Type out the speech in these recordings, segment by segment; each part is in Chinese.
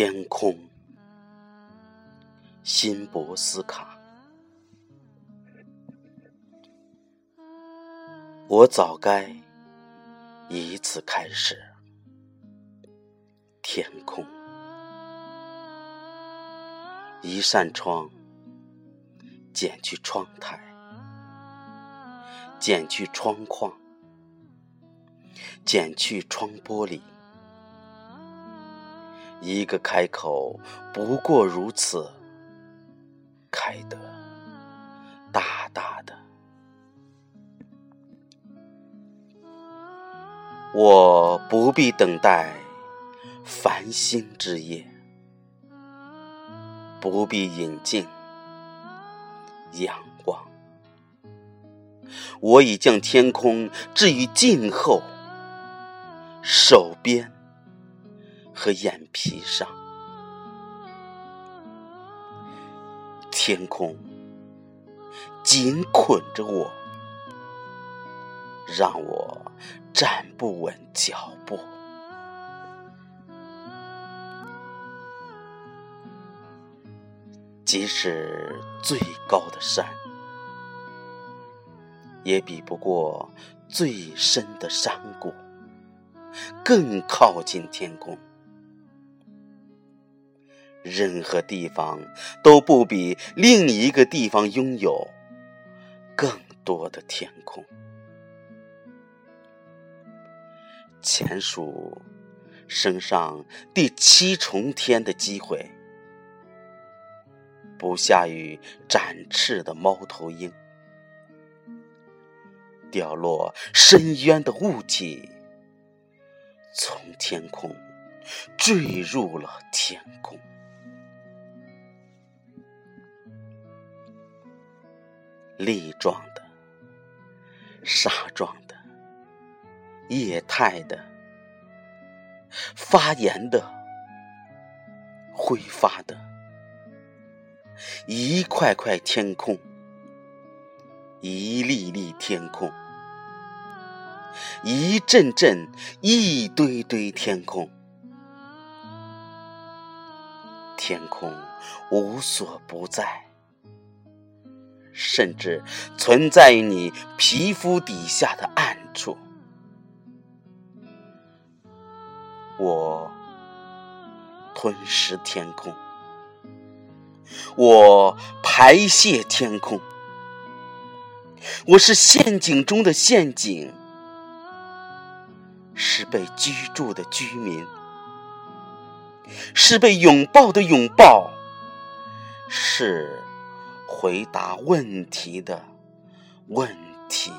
天空，辛博斯卡。我早该以此开始。天空，一扇窗，剪去窗台，剪去窗框，剪去窗玻璃。一个开口，不过如此，开得大大的。我不必等待繁星之夜，不必引进仰望。我已将天空置于静候，手边。和眼皮上，天空紧捆着我，让我站不稳脚步。即使最高的山，也比不过最深的山谷，更靠近天空。任何地方都不比另一个地方拥有更多的天空。前数升上第七重天的机会，不下于展翅的猫头鹰；掉落深渊的雾气，从天空坠入了天空。粒状的、沙状的、液态的、发炎的、挥发的，一块块天空，一粒粒天空，一阵阵、一堆堆天空，天空无所不在。甚至存在于你皮肤底下的暗处。我吞噬天空，我排泄天空。我是陷阱中的陷阱，是被居住的居民，是被拥抱的拥抱，是。回答问题的问题，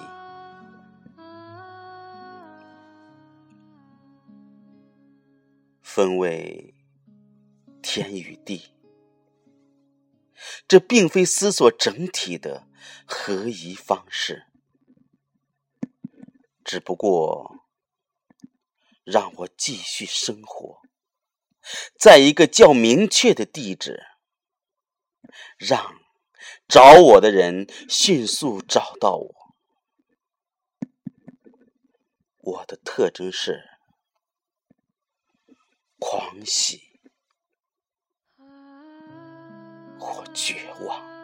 分为天与地，这并非思索整体的合宜方式，只不过让我继续生活。在一个较明确的地址，让。找我的人迅速找到我。我的特征是狂喜或绝望。